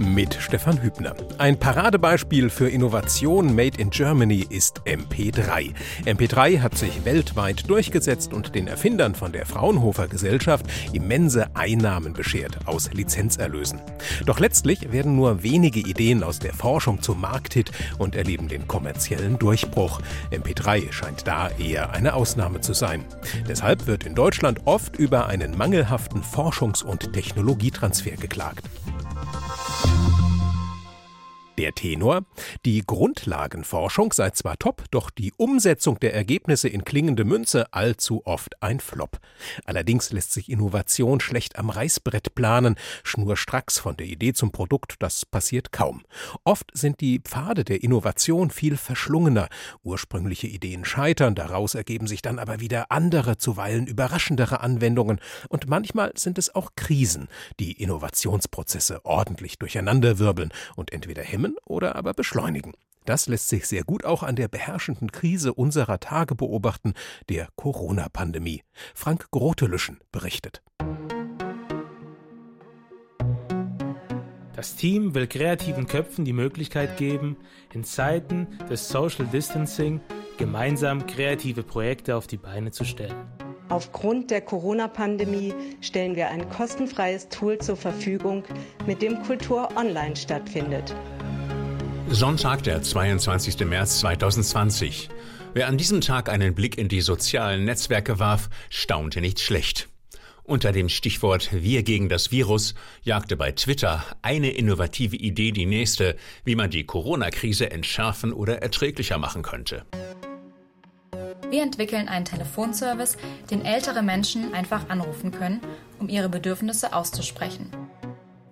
Mit Stefan Hübner. Ein Paradebeispiel für Innovation made in Germany ist MP3. MP3 hat sich weltweit durchgesetzt und den Erfindern von der Fraunhofer Gesellschaft immense Einnahmen beschert aus Lizenzerlösen. Doch letztlich werden nur wenige Ideen aus der Forschung zum Markthit und erleben den kommerziellen Durchbruch. MP3 scheint da eher eine Ausnahme zu sein. Deshalb wird in Deutschland oft über einen mangelhaften Forschungs- und Technologietransfer geklagt. you Der Tenor? Die Grundlagenforschung sei zwar top, doch die Umsetzung der Ergebnisse in klingende Münze allzu oft ein Flop. Allerdings lässt sich Innovation schlecht am Reißbrett planen. Schnurstracks von der Idee zum Produkt, das passiert kaum. Oft sind die Pfade der Innovation viel verschlungener. Ursprüngliche Ideen scheitern, daraus ergeben sich dann aber wieder andere, zuweilen überraschendere Anwendungen. Und manchmal sind es auch Krisen, die Innovationsprozesse ordentlich durcheinanderwirbeln und entweder hemmen fördern oder aber beschleunigen. Das lässt sich sehr gut auch an der beherrschenden Krise unserer Tage beobachten, der Corona-Pandemie. Frank Grotelüschen berichtet. Das Team will kreativen Köpfen die Möglichkeit geben, in Zeiten des Social Distancing gemeinsam kreative Projekte auf die Beine zu stellen. Aufgrund der Corona-Pandemie stellen wir ein kostenfreies Tool zur Verfügung, mit dem Kultur online stattfindet. Sonntag, der 22. März 2020. Wer an diesem Tag einen Blick in die sozialen Netzwerke warf, staunte nicht schlecht. Unter dem Stichwort Wir gegen das Virus jagte bei Twitter eine innovative Idee die nächste, wie man die Corona-Krise entschärfen oder erträglicher machen könnte. Wir entwickeln einen Telefonservice, den ältere Menschen einfach anrufen können, um ihre Bedürfnisse auszusprechen.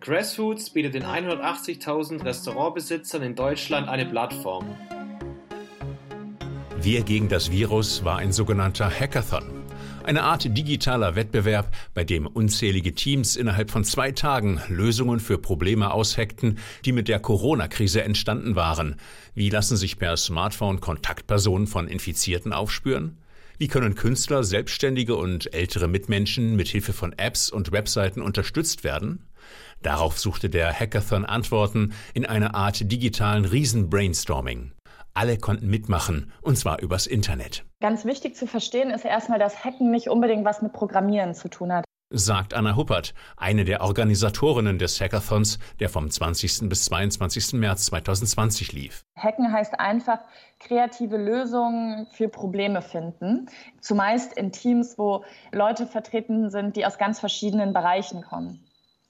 Grassroots bietet den 180.000 Restaurantbesitzern in Deutschland eine Plattform. Wir gegen das Virus war ein sogenannter Hackathon. Eine Art digitaler Wettbewerb, bei dem unzählige Teams innerhalb von zwei Tagen Lösungen für Probleme aushackten, die mit der Corona-Krise entstanden waren. Wie lassen sich per Smartphone Kontaktpersonen von Infizierten aufspüren? Wie können Künstler, Selbstständige und ältere Mitmenschen mit Hilfe von Apps und Webseiten unterstützt werden? Darauf suchte der Hackathon Antworten in einer Art digitalen Riesen-Brainstorming. Alle konnten mitmachen, und zwar übers Internet. Ganz wichtig zu verstehen ist erstmal, dass Hacken nicht unbedingt was mit Programmieren zu tun hat. Sagt Anna Huppert, eine der Organisatorinnen des Hackathons, der vom 20. bis 22. März 2020 lief. Hacken heißt einfach kreative Lösungen für Probleme finden. Zumeist in Teams, wo Leute vertreten sind, die aus ganz verschiedenen Bereichen kommen.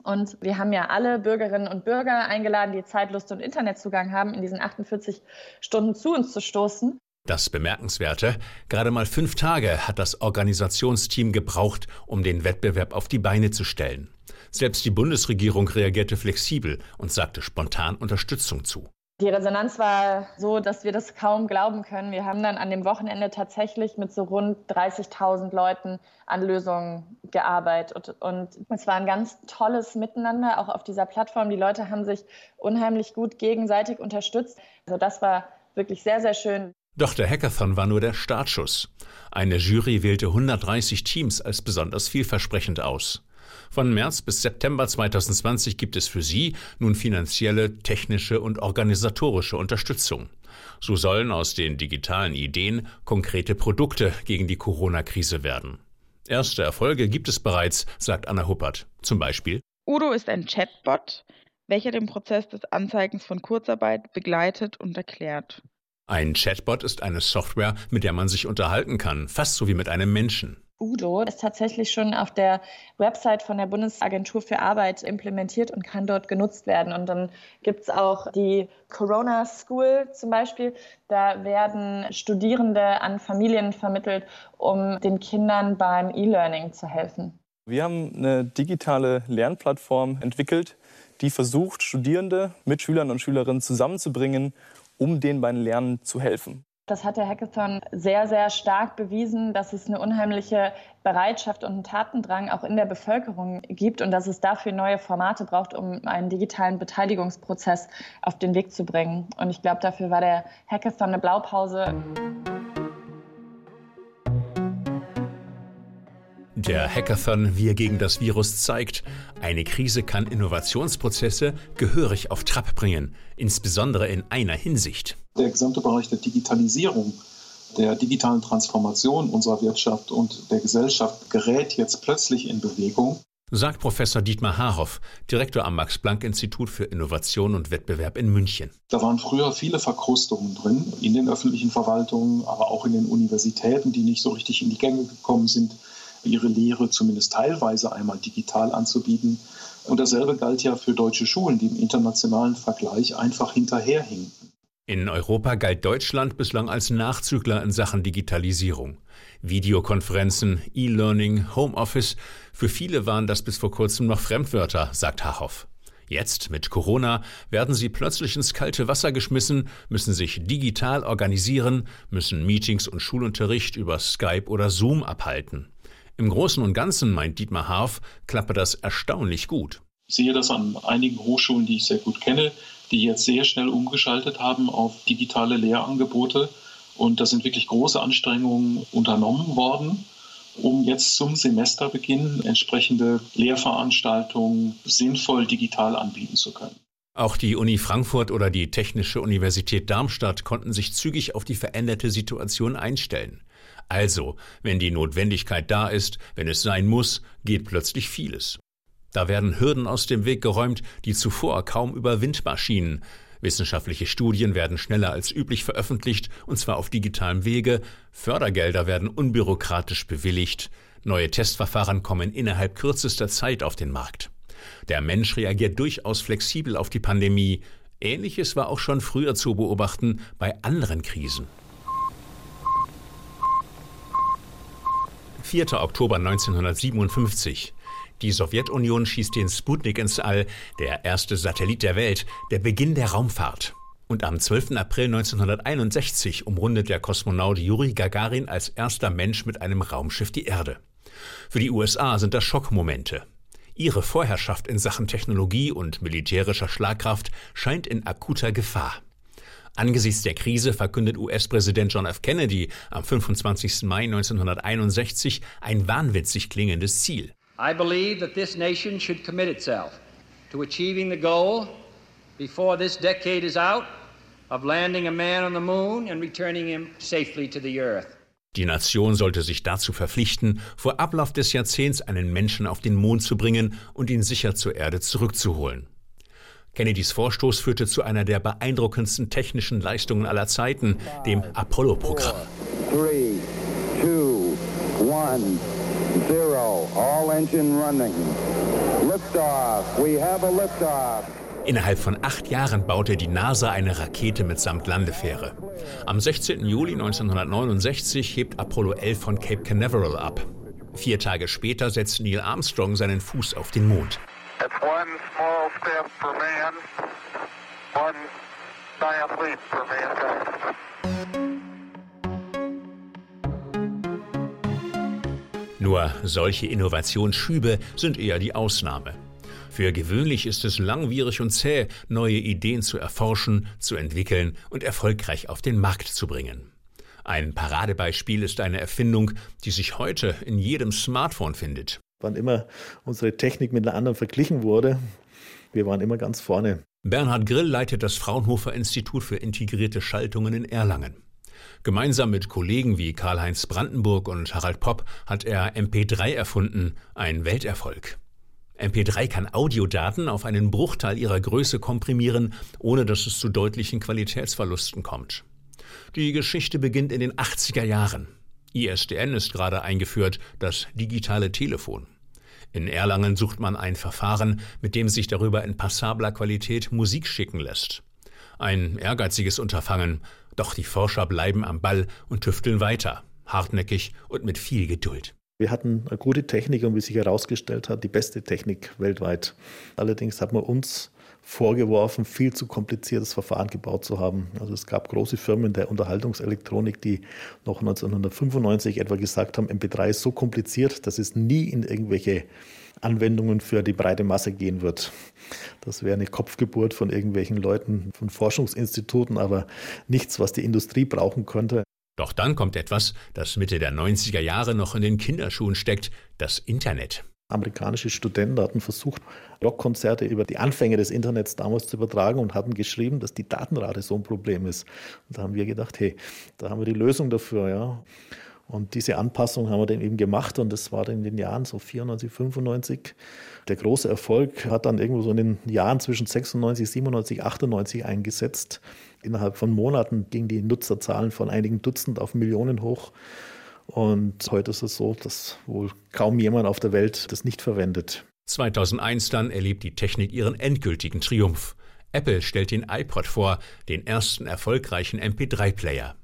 Und wir haben ja alle Bürgerinnen und Bürger eingeladen, die Zeit, Lust und Internetzugang haben, in diesen 48 Stunden zu uns zu stoßen. Das Bemerkenswerte, gerade mal fünf Tage hat das Organisationsteam gebraucht, um den Wettbewerb auf die Beine zu stellen. Selbst die Bundesregierung reagierte flexibel und sagte spontan Unterstützung zu. Die Resonanz war so, dass wir das kaum glauben können. Wir haben dann an dem Wochenende tatsächlich mit so rund 30.000 Leuten an Lösungen gearbeitet. Und, es war ein ganz tolles Miteinander, auch auf dieser Plattform. Die Leute haben sich unheimlich gut gegenseitig unterstützt. Also das war wirklich sehr, sehr schön. Doch der Hackathon war nur der Startschuss. Eine Jury wählte 130 Teams als besonders vielversprechend aus. Von März bis September 2020 gibt es für sie nun finanzielle, technische und organisatorische Unterstützung. So sollen aus den digitalen Ideen konkrete Produkte gegen die Corona-Krise werden. Erste Erfolge gibt es bereits, sagt Anna Huppert. Zum Beispiel Udo ist ein Chatbot, welcher den Prozess des Anzeigens von Kurzarbeit begleitet und erklärt. Ein Chatbot ist eine Software, mit der man sich unterhalten kann, fast so wie mit einem Menschen. Udo ist tatsächlich schon auf der Website von der Bundesagentur für Arbeit implementiert und kann dort genutzt werden. Und dann gibt es auch die Corona School zum Beispiel. Da werden Studierende an Familien vermittelt, um den Kindern beim E-Learning zu helfen. Wir haben eine digitale Lernplattform entwickelt, die versucht, Studierende mit Schülern und Schülerinnen zusammenzubringen, um denen beim Lernen zu helfen. Das hat der Hackathon sehr, sehr stark bewiesen, dass es eine unheimliche Bereitschaft und einen Tatendrang auch in der Bevölkerung gibt und dass es dafür neue Formate braucht, um einen digitalen Beteiligungsprozess auf den Weg zu bringen. Und ich glaube, dafür war der Hackathon eine Blaupause. Der Hackathon wie er gegen das Virus zeigt, eine Krise kann Innovationsprozesse gehörig auf Trab bringen, insbesondere in einer Hinsicht. Der gesamte Bereich der Digitalisierung, der digitalen Transformation unserer Wirtschaft und der Gesellschaft gerät jetzt plötzlich in Bewegung sagt Professor Dietmar Haarhoff, Direktor am Max-Planck-Institut für Innovation und Wettbewerb in München. Da waren früher viele Verkrustungen drin, in den öffentlichen Verwaltungen, aber auch in den Universitäten, die nicht so richtig in die Gänge gekommen sind, ihre Lehre zumindest teilweise einmal digital anzubieten. Und dasselbe galt ja für deutsche Schulen, die im internationalen Vergleich einfach hinterherhinken. In Europa galt Deutschland bislang als Nachzügler in Sachen Digitalisierung. Videokonferenzen, E-Learning, Homeoffice, für viele waren das bis vor kurzem noch Fremdwörter, sagt Hachow. Jetzt mit Corona werden sie plötzlich ins kalte Wasser geschmissen, müssen sich digital organisieren, müssen Meetings und Schulunterricht über Skype oder Zoom abhalten. Im Großen und Ganzen, meint Dietmar Harf, klappe das erstaunlich gut. Ich sehe das an einigen Hochschulen, die ich sehr gut kenne, die jetzt sehr schnell umgeschaltet haben auf digitale Lehrangebote und da sind wirklich große Anstrengungen unternommen worden, um jetzt zum Semesterbeginn entsprechende Lehrveranstaltungen sinnvoll digital anbieten zu können. Auch die Uni Frankfurt oder die Technische Universität Darmstadt konnten sich zügig auf die veränderte Situation einstellen. Also, wenn die Notwendigkeit da ist, wenn es sein muss, geht plötzlich vieles. Da werden Hürden aus dem Weg geräumt, die zuvor kaum überwindbar schienen, Wissenschaftliche Studien werden schneller als üblich veröffentlicht, und zwar auf digitalem Wege, Fördergelder werden unbürokratisch bewilligt, neue Testverfahren kommen innerhalb kürzester Zeit auf den Markt. Der Mensch reagiert durchaus flexibel auf die Pandemie. Ähnliches war auch schon früher zu beobachten bei anderen Krisen. 4. Oktober 1957. Die Sowjetunion schießt den Sputnik ins All, der erste Satellit der Welt, der Beginn der Raumfahrt. Und am 12. April 1961 umrundet der Kosmonaut Juri Gagarin als erster Mensch mit einem Raumschiff die Erde. Für die USA sind das Schockmomente. Ihre Vorherrschaft in Sachen Technologie und militärischer Schlagkraft scheint in akuter Gefahr. Angesichts der Krise verkündet US-Präsident John F. Kennedy am 25. Mai 1961 ein wahnwitzig klingendes Ziel. I believe that this nation should commit itself to achieving the goal before this decade is out of landing a man on the moon and returning him safely to the earth. Die Nation sollte sich dazu verpflichten, vor Ablauf des Jahrzehnts einen Menschen auf den Mond zu bringen und ihn sicher zur Erde zurückzuholen. Kennedys Vorstoß führte zu einer der beeindruckendsten technischen Leistungen aller Zeiten, dem Apollo-Programm. All engine running. Liftoff. We have a liftoff. Innerhalb von acht Jahren baute die NASA eine Rakete mitsamt Landefähre. Am 16. Juli 1969 hebt Apollo 11 von Cape Canaveral ab. Vier Tage später setzt Neil Armstrong seinen Fuß auf den Mond. Nur solche Innovationsschübe sind eher die Ausnahme. Für gewöhnlich ist es langwierig und zäh, neue Ideen zu erforschen, zu entwickeln und erfolgreich auf den Markt zu bringen. Ein Paradebeispiel ist eine Erfindung, die sich heute in jedem Smartphone findet. Wann immer unsere Technik mit einer anderen verglichen wurde, wir waren immer ganz vorne. Bernhard Grill leitet das Fraunhofer Institut für integrierte Schaltungen in Erlangen. Gemeinsam mit Kollegen wie Karl-Heinz Brandenburg und Harald Popp hat er MP3 erfunden, ein Welterfolg. MP3 kann Audiodaten auf einen Bruchteil ihrer Größe komprimieren, ohne dass es zu deutlichen Qualitätsverlusten kommt. Die Geschichte beginnt in den 80er Jahren. ISDN ist gerade eingeführt, das digitale Telefon. In Erlangen sucht man ein Verfahren, mit dem sich darüber in passabler Qualität Musik schicken lässt. Ein ehrgeiziges Unterfangen, doch die Forscher bleiben am Ball und tüfteln weiter, hartnäckig und mit viel Geduld. Wir hatten eine gute Technik und wie sich herausgestellt hat, die beste Technik weltweit. Allerdings hat man uns vorgeworfen, viel zu kompliziertes Verfahren gebaut zu haben. Also es gab große Firmen der Unterhaltungselektronik, die noch 1995 etwa gesagt haben, MP3 ist so kompliziert, dass es nie in irgendwelche Anwendungen für die breite Masse gehen wird. Das wäre eine Kopfgeburt von irgendwelchen Leuten, von Forschungsinstituten, aber nichts, was die Industrie brauchen könnte. Doch dann kommt etwas, das Mitte der 90er Jahre noch in den Kinderschuhen steckt, das Internet. Amerikanische Studenten hatten versucht, Rockkonzerte über die Anfänge des Internets damals zu übertragen und hatten geschrieben, dass die Datenrate so ein Problem ist. Und da haben wir gedacht, hey, da haben wir die Lösung dafür, ja. Und diese Anpassung haben wir dann eben gemacht und das war dann in den Jahren so 94, 95. Der große Erfolg hat dann irgendwo so in den Jahren zwischen 96, 97, 98 eingesetzt. Innerhalb von Monaten gingen die Nutzerzahlen von einigen Dutzend auf Millionen hoch. Und heute ist es so, dass wohl kaum jemand auf der Welt das nicht verwendet. 2001 dann erlebt die Technik ihren endgültigen Triumph. Apple stellt den iPod vor, den ersten erfolgreichen MP3-Player.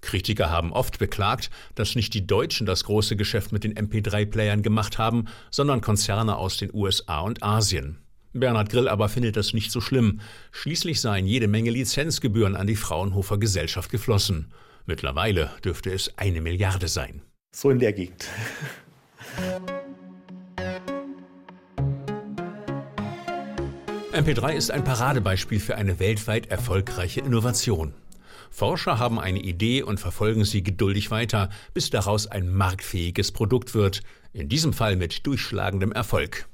Kritiker haben oft beklagt, dass nicht die Deutschen das große Geschäft mit den MP3-Playern gemacht haben, sondern Konzerne aus den USA und Asien. Bernhard Grill aber findet das nicht so schlimm. Schließlich seien jede Menge Lizenzgebühren an die Fraunhofer Gesellschaft geflossen. Mittlerweile dürfte es eine Milliarde sein. So in der Gegend. MP3 ist ein Paradebeispiel für eine weltweit erfolgreiche Innovation. Forscher haben eine Idee und verfolgen sie geduldig weiter, bis daraus ein marktfähiges Produkt wird, in diesem Fall mit durchschlagendem Erfolg.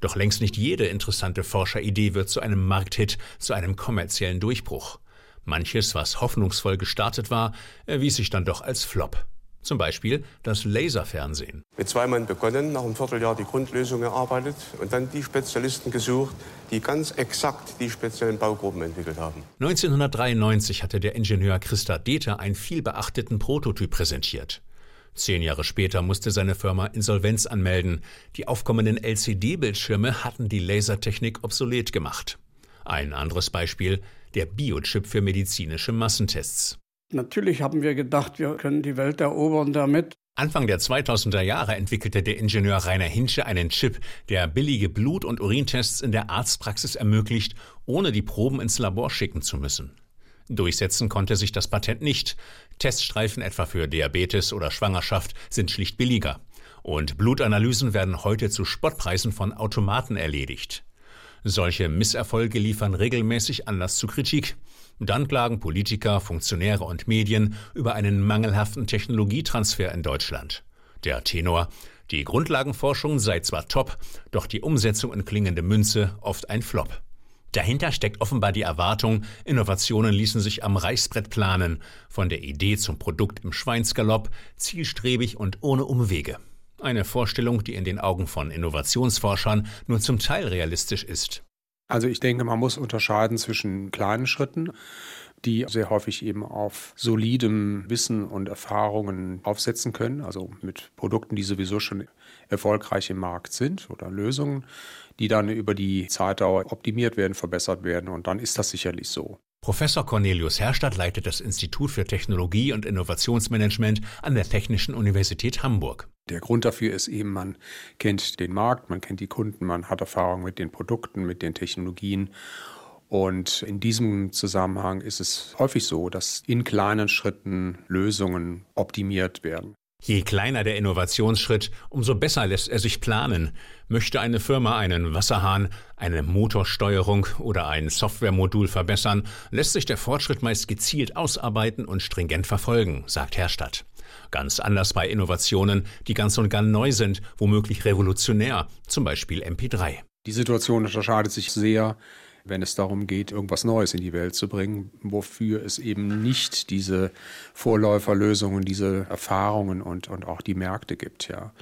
Doch längst nicht jede interessante Forscheridee wird zu einem Markthit, zu einem kommerziellen Durchbruch. Manches, was hoffnungsvoll gestartet war, erwies sich dann doch als Flop. Zum Beispiel das Laserfernsehen. Mit zwei Mann begonnen, nach einem Vierteljahr die Grundlösung erarbeitet und dann die Spezialisten gesucht, die ganz exakt die speziellen Baugruppen entwickelt haben. 1993 hatte der Ingenieur Christa Deter einen vielbeachteten Prototyp präsentiert. Zehn Jahre später musste seine Firma Insolvenz anmelden. Die aufkommenden LCD-Bildschirme hatten die Lasertechnik obsolet gemacht. Ein anderes Beispiel, der Biochip für medizinische Massentests. Natürlich haben wir gedacht, wir können die Welt erobern damit. Anfang der 2000er Jahre entwickelte der Ingenieur Rainer Hinsche einen Chip, der billige Blut- und Urintests in der Arztpraxis ermöglicht, ohne die Proben ins Labor schicken zu müssen. Durchsetzen konnte sich das Patent nicht. Teststreifen etwa für Diabetes oder Schwangerschaft sind schlicht billiger. Und Blutanalysen werden heute zu Spottpreisen von Automaten erledigt. Solche Misserfolge liefern regelmäßig Anlass zu Kritik. Dann klagen Politiker, Funktionäre und Medien über einen mangelhaften Technologietransfer in Deutschland. Der Tenor die Grundlagenforschung sei zwar top, doch die Umsetzung in klingende Münze oft ein Flop. Dahinter steckt offenbar die Erwartung, Innovationen ließen sich am Reißbrett planen, von der Idee zum Produkt im Schweinsgalopp, zielstrebig und ohne Umwege. Eine Vorstellung, die in den Augen von Innovationsforschern nur zum Teil realistisch ist. Also ich denke, man muss unterscheiden zwischen kleinen Schritten, die sehr häufig eben auf solidem Wissen und Erfahrungen aufsetzen können, also mit Produkten, die sowieso schon erfolgreich im Markt sind oder Lösungen, die dann über die Zeitdauer optimiert werden, verbessert werden und dann ist das sicherlich so. Professor Cornelius Herstadt leitet das Institut für Technologie und Innovationsmanagement an der Technischen Universität Hamburg. Der Grund dafür ist eben, man kennt den Markt, man kennt die Kunden, man hat Erfahrung mit den Produkten, mit den Technologien. Und in diesem Zusammenhang ist es häufig so, dass in kleinen Schritten Lösungen optimiert werden. Je kleiner der Innovationsschritt, umso besser lässt er sich planen. Möchte eine Firma einen Wasserhahn, eine Motorsteuerung oder ein Softwaremodul verbessern, lässt sich der Fortschritt meist gezielt ausarbeiten und stringent verfolgen, sagt Herstadt. Ganz anders bei Innovationen, die ganz und gar neu sind, womöglich revolutionär, zum Beispiel MP3. Die Situation unterscheidet sich sehr wenn es darum geht, irgendwas Neues in die Welt zu bringen, wofür es eben nicht diese Vorläuferlösungen, diese Erfahrungen und, und auch die Märkte gibt, ja.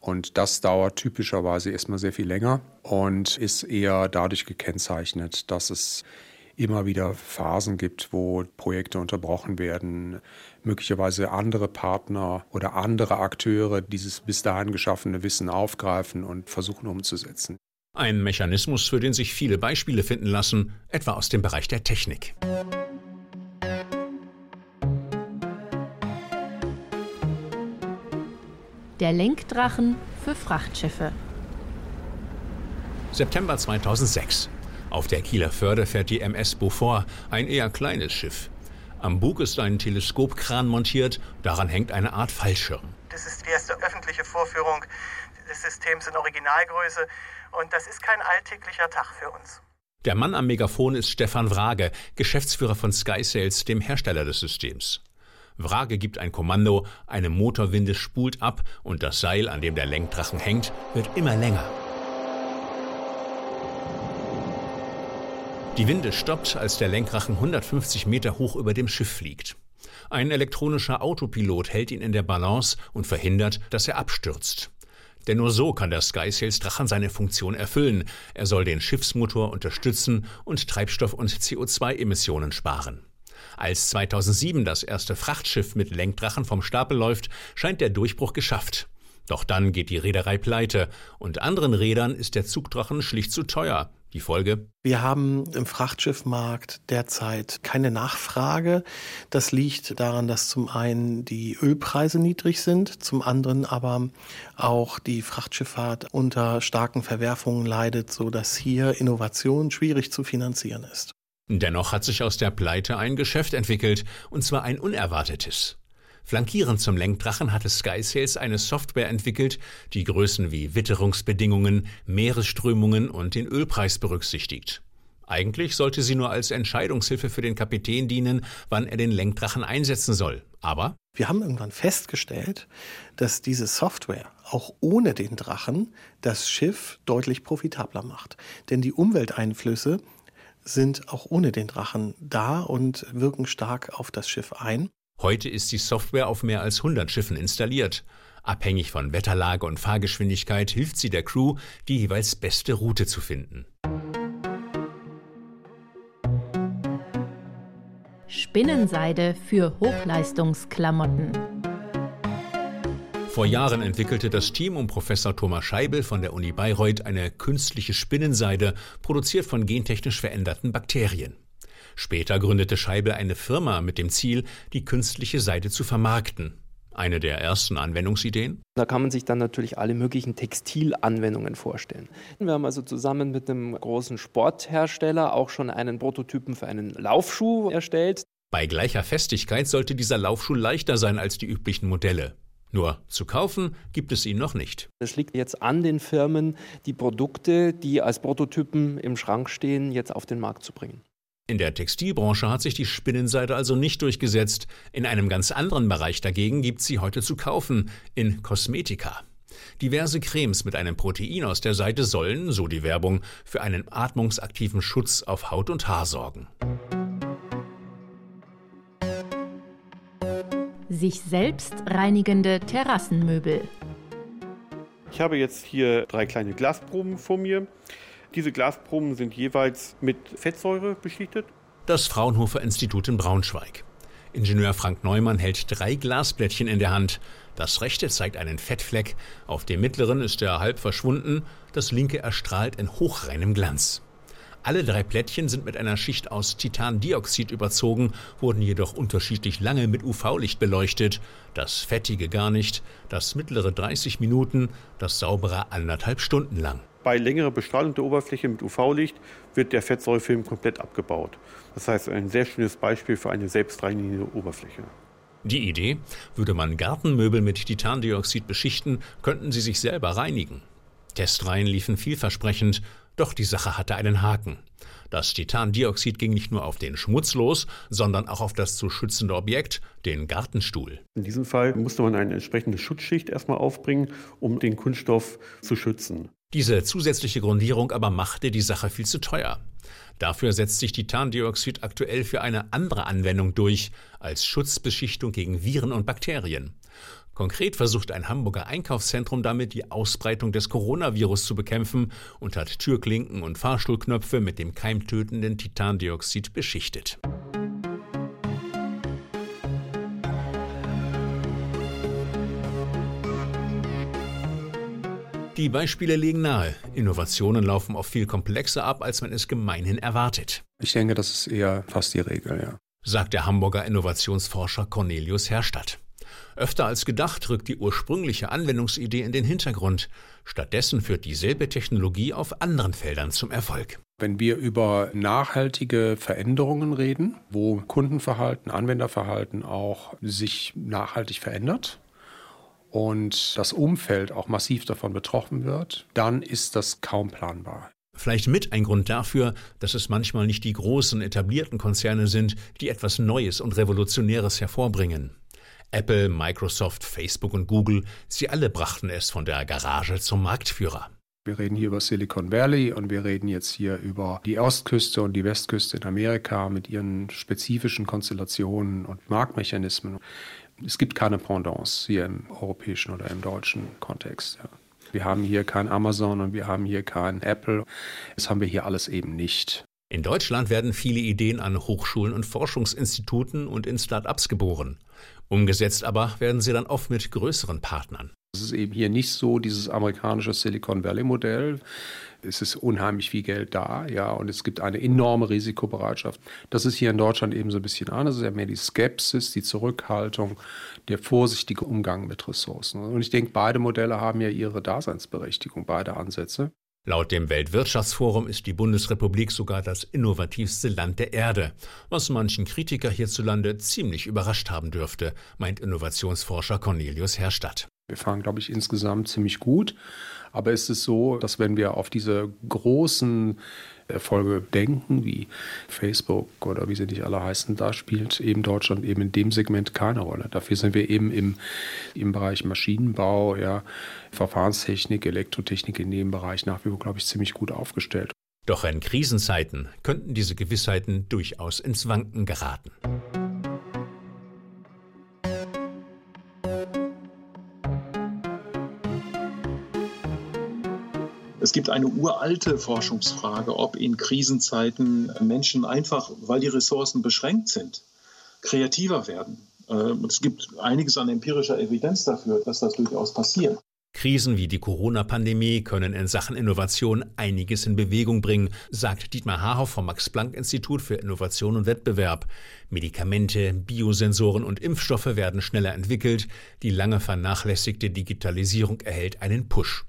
Und das dauert typischerweise erstmal sehr viel länger und ist eher dadurch gekennzeichnet, dass es immer wieder Phasen gibt, wo Projekte unterbrochen werden, möglicherweise andere Partner oder andere Akteure dieses bis dahin geschaffene Wissen aufgreifen und versuchen umzusetzen. Ein Mechanismus, für den sich viele Beispiele finden lassen, etwa aus dem Bereich der Technik. Der Lenkdrachen für Frachtschiffe. September 2006. Auf der Kieler Förde fährt die MS Beaufort, ein eher kleines Schiff. Am Bug ist ein Teleskopkran montiert, daran hängt eine Art Fallschirm. Das ist die erste öffentliche Vorführung des Systems in Originalgröße und das ist kein alltäglicher Tag für uns. Der Mann am Megafon ist Stefan Wrage, Geschäftsführer von SkySales, dem Hersteller des Systems. Wrage gibt ein Kommando, eine Motorwinde spult ab und das Seil, an dem der Lenkdrachen hängt, wird immer länger. Die Winde stoppt, als der Lenkrachen 150 Meter hoch über dem Schiff fliegt. Ein elektronischer Autopilot hält ihn in der Balance und verhindert, dass er abstürzt. Denn nur so kann der SkySails Drachen seine Funktion erfüllen. Er soll den Schiffsmotor unterstützen und Treibstoff- und CO2-Emissionen sparen. Als 2007 das erste Frachtschiff mit Lenkdrachen vom Stapel läuft, scheint der Durchbruch geschafft. Doch dann geht die Reederei pleite und anderen Rädern ist der Zugdrachen schlicht zu teuer. Die Folge? Wir haben im Frachtschiffmarkt derzeit keine Nachfrage. Das liegt daran, dass zum einen die Ölpreise niedrig sind, zum anderen aber auch die Frachtschifffahrt unter starken Verwerfungen leidet, sodass hier Innovation schwierig zu finanzieren ist. Dennoch hat sich aus der Pleite ein Geschäft entwickelt, und zwar ein unerwartetes. Flankierend zum Lenkdrachen hatte SkySails eine Software entwickelt, die Größen wie Witterungsbedingungen, Meeresströmungen und den Ölpreis berücksichtigt. Eigentlich sollte sie nur als Entscheidungshilfe für den Kapitän dienen, wann er den Lenkdrachen einsetzen soll. Aber wir haben irgendwann festgestellt, dass diese Software auch ohne den Drachen das Schiff deutlich profitabler macht. Denn die Umwelteinflüsse sind auch ohne den Drachen da und wirken stark auf das Schiff ein. Heute ist die Software auf mehr als 100 Schiffen installiert. Abhängig von Wetterlage und Fahrgeschwindigkeit hilft sie der Crew, die jeweils beste Route zu finden. Spinnenseide für Hochleistungsklamotten. Vor Jahren entwickelte das Team um Professor Thomas Scheibel von der Uni Bayreuth eine künstliche Spinnenseide, produziert von gentechnisch veränderten Bakterien. Später gründete Scheibel eine Firma mit dem Ziel, die künstliche Seide zu vermarkten. Eine der ersten Anwendungsideen? Da kann man sich dann natürlich alle möglichen Textilanwendungen vorstellen. Wir haben also zusammen mit einem großen Sporthersteller auch schon einen Prototypen für einen Laufschuh erstellt. Bei gleicher Festigkeit sollte dieser Laufschuh leichter sein als die üblichen Modelle. Nur zu kaufen gibt es ihn noch nicht. Es liegt jetzt an den Firmen, die Produkte, die als Prototypen im Schrank stehen, jetzt auf den Markt zu bringen. In der Textilbranche hat sich die Spinnenseide also nicht durchgesetzt. In einem ganz anderen Bereich dagegen gibt sie heute zu kaufen, in Kosmetika. Diverse Cremes mit einem Protein aus der Seite sollen, so die Werbung, für einen atmungsaktiven Schutz auf Haut und Haar sorgen. Sich selbst reinigende Terrassenmöbel. Ich habe jetzt hier drei kleine Glasproben vor mir. Diese Glasproben sind jeweils mit Fettsäure beschichtet. Das Fraunhofer Institut in Braunschweig. Ingenieur Frank Neumann hält drei Glasblättchen in der Hand. Das rechte zeigt einen Fettfleck, auf dem mittleren ist er halb verschwunden, das linke erstrahlt in hochreinem Glanz. Alle drei Plättchen sind mit einer Schicht aus Titandioxid überzogen, wurden jedoch unterschiedlich lange mit UV-Licht beleuchtet. Das fettige gar nicht, das mittlere 30 Minuten, das saubere anderthalb Stunden lang. Bei längerer Bestrahlung der Oberfläche mit UV-Licht wird der Fettsäurefilm komplett abgebaut. Das heißt, ein sehr schönes Beispiel für eine selbstreinigende Oberfläche. Die Idee, würde man Gartenmöbel mit Titandioxid beschichten, könnten sie sich selber reinigen. Testreihen liefen vielversprechend, doch die Sache hatte einen Haken. Das Titandioxid ging nicht nur auf den Schmutz los, sondern auch auf das zu schützende Objekt, den Gartenstuhl. In diesem Fall musste man eine entsprechende Schutzschicht erstmal aufbringen, um den Kunststoff zu schützen. Diese zusätzliche Grundierung aber machte die Sache viel zu teuer. Dafür setzt sich Titandioxid aktuell für eine andere Anwendung durch, als Schutzbeschichtung gegen Viren und Bakterien. Konkret versucht ein Hamburger Einkaufszentrum damit, die Ausbreitung des Coronavirus zu bekämpfen und hat Türklinken und Fahrstuhlknöpfe mit dem keimtötenden Titandioxid beschichtet. Die Beispiele legen nahe. Innovationen laufen oft viel komplexer ab, als man es gemeinhin erwartet. Ich denke, das ist eher fast die Regel, ja. Sagt der Hamburger Innovationsforscher Cornelius Herstadt. Öfter als gedacht rückt die ursprüngliche Anwendungsidee in den Hintergrund. Stattdessen führt dieselbe Technologie auf anderen Feldern zum Erfolg. Wenn wir über nachhaltige Veränderungen reden, wo Kundenverhalten, Anwenderverhalten auch sich nachhaltig verändert, und das Umfeld auch massiv davon betroffen wird, dann ist das kaum planbar. Vielleicht mit ein Grund dafür, dass es manchmal nicht die großen etablierten Konzerne sind, die etwas Neues und Revolutionäres hervorbringen. Apple, Microsoft, Facebook und Google, sie alle brachten es von der Garage zum Marktführer. Wir reden hier über Silicon Valley und wir reden jetzt hier über die Ostküste und die Westküste in Amerika mit ihren spezifischen Konstellationen und Marktmechanismen. Es gibt keine Pendants hier im europäischen oder im deutschen Kontext. Ja. Wir haben hier kein Amazon und wir haben hier kein Apple. Das haben wir hier alles eben nicht. In Deutschland werden viele Ideen an Hochschulen und Forschungsinstituten und in Start-ups geboren. Umgesetzt aber werden sie dann oft mit größeren Partnern. Es ist eben hier nicht so dieses amerikanische Silicon Valley Modell. Es ist unheimlich viel Geld da, ja, und es gibt eine enorme Risikobereitschaft. Das ist hier in Deutschland eben so ein bisschen anders. Es ist ja mehr die Skepsis, die Zurückhaltung, der vorsichtige Umgang mit Ressourcen. Und ich denke, beide Modelle haben ja ihre Daseinsberechtigung, beide Ansätze. Laut dem Weltwirtschaftsforum ist die Bundesrepublik sogar das innovativste Land der Erde, was manchen Kritiker hierzulande ziemlich überrascht haben dürfte, meint Innovationsforscher Cornelius Herstadt. Wir fahren, glaube ich, insgesamt ziemlich gut. Aber ist es so, dass wenn wir auf diese großen Erfolge denken, wie Facebook oder wie sie nicht alle heißen, da spielt eben Deutschland eben in dem Segment keine Rolle. Dafür sind wir eben im, im Bereich Maschinenbau, ja, Verfahrenstechnik, Elektrotechnik in dem Bereich nach wie vor, glaube ich, ziemlich gut aufgestellt. Doch in Krisenzeiten könnten diese Gewissheiten durchaus ins Wanken geraten. Es gibt eine uralte Forschungsfrage, ob in Krisenzeiten Menschen einfach, weil die Ressourcen beschränkt sind, kreativer werden. Äh, es gibt einiges an empirischer Evidenz dafür, dass das durchaus passiert. Krisen wie die Corona-Pandemie können in Sachen Innovation einiges in Bewegung bringen, sagt Dietmar Hahoff vom Max-Planck-Institut für Innovation und Wettbewerb. Medikamente, Biosensoren und Impfstoffe werden schneller entwickelt. Die lange vernachlässigte Digitalisierung erhält einen Push.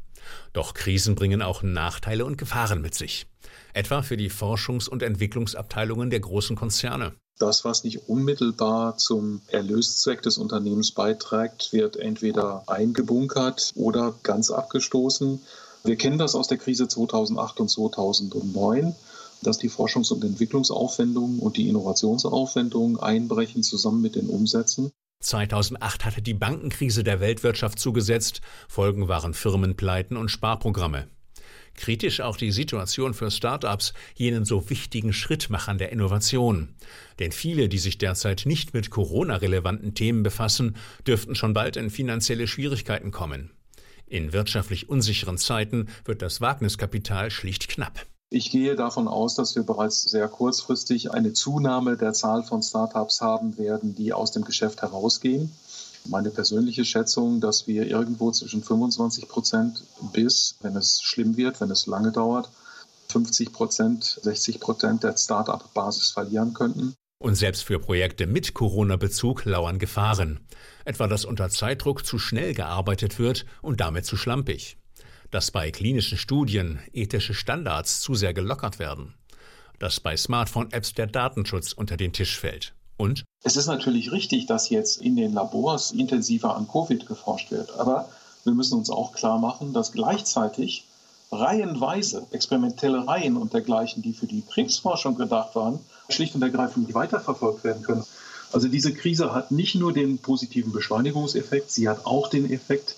Doch Krisen bringen auch Nachteile und Gefahren mit sich. Etwa für die Forschungs- und Entwicklungsabteilungen der großen Konzerne. Das, was nicht unmittelbar zum Erlöszweck des Unternehmens beiträgt, wird entweder eingebunkert oder ganz abgestoßen. Wir kennen das aus der Krise 2008 und 2009 dass die Forschungs- und Entwicklungsaufwendungen und die Innovationsaufwendungen einbrechen zusammen mit den Umsätzen. 2008 hatte die Bankenkrise der Weltwirtschaft zugesetzt, Folgen waren Firmenpleiten und Sparprogramme. Kritisch auch die Situation für Start-ups, jenen so wichtigen Schrittmachern der Innovation. Denn viele, die sich derzeit nicht mit Corona-relevanten Themen befassen, dürften schon bald in finanzielle Schwierigkeiten kommen. In wirtschaftlich unsicheren Zeiten wird das Wagniskapital schlicht knapp. Ich gehe davon aus, dass wir bereits sehr kurzfristig eine Zunahme der Zahl von Startups haben werden, die aus dem Geschäft herausgehen. Meine persönliche Schätzung, dass wir irgendwo zwischen 25 Prozent bis, wenn es schlimm wird, wenn es lange dauert, 50 Prozent, 60 Prozent der Startup-Basis verlieren könnten. Und selbst für Projekte mit Corona-Bezug lauern Gefahren. Etwa, dass unter Zeitdruck zu schnell gearbeitet wird und damit zu schlampig dass bei klinischen Studien ethische Standards zu sehr gelockert werden, dass bei Smartphone-Apps der Datenschutz unter den Tisch fällt. Und? Es ist natürlich richtig, dass jetzt in den Labors intensiver an Covid geforscht wird, aber wir müssen uns auch klar machen, dass gleichzeitig reihenweise experimentelle Reihen und dergleichen, die für die Krebsforschung gedacht waren, schlicht und ergreifend nicht weiterverfolgt werden können. Also diese Krise hat nicht nur den positiven Beschleunigungseffekt, sie hat auch den Effekt,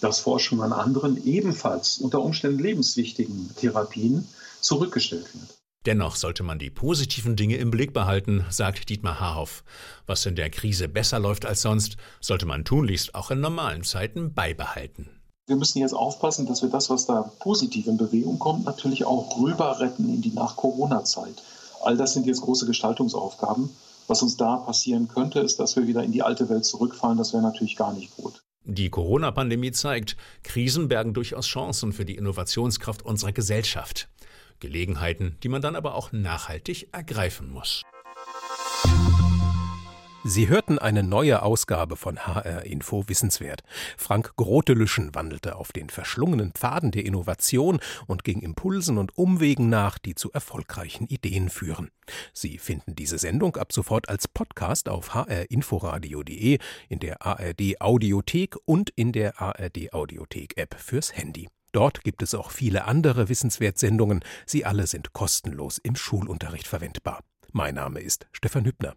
dass Forschung an anderen ebenfalls unter Umständen lebenswichtigen Therapien zurückgestellt wird. Dennoch sollte man die positiven Dinge im Blick behalten, sagt Dietmar Haarhoff. Was in der Krise besser läuft als sonst, sollte man tunlichst auch in normalen Zeiten beibehalten. Wir müssen jetzt aufpassen, dass wir das, was da positiv in Bewegung kommt, natürlich auch rüber retten in die Nach-Corona-Zeit. All das sind jetzt große Gestaltungsaufgaben. Was uns da passieren könnte, ist, dass wir wieder in die alte Welt zurückfallen. Das wäre natürlich gar nicht gut. Die Corona-Pandemie zeigt, Krisen bergen durchaus Chancen für die Innovationskraft unserer Gesellschaft. Gelegenheiten, die man dann aber auch nachhaltig ergreifen muss. Sie hörten eine neue Ausgabe von HR Info Wissenswert. Frank Grotelüschen wandelte auf den verschlungenen Pfaden der Innovation und ging Impulsen und Umwegen nach, die zu erfolgreichen Ideen führen. Sie finden diese Sendung ab sofort als Podcast auf hrinforadio.de, in der ARD Audiothek und in der ARD Audiothek App fürs Handy. Dort gibt es auch viele andere Wissenswertsendungen. Sie alle sind kostenlos im Schulunterricht verwendbar. Mein Name ist Stefan Hübner.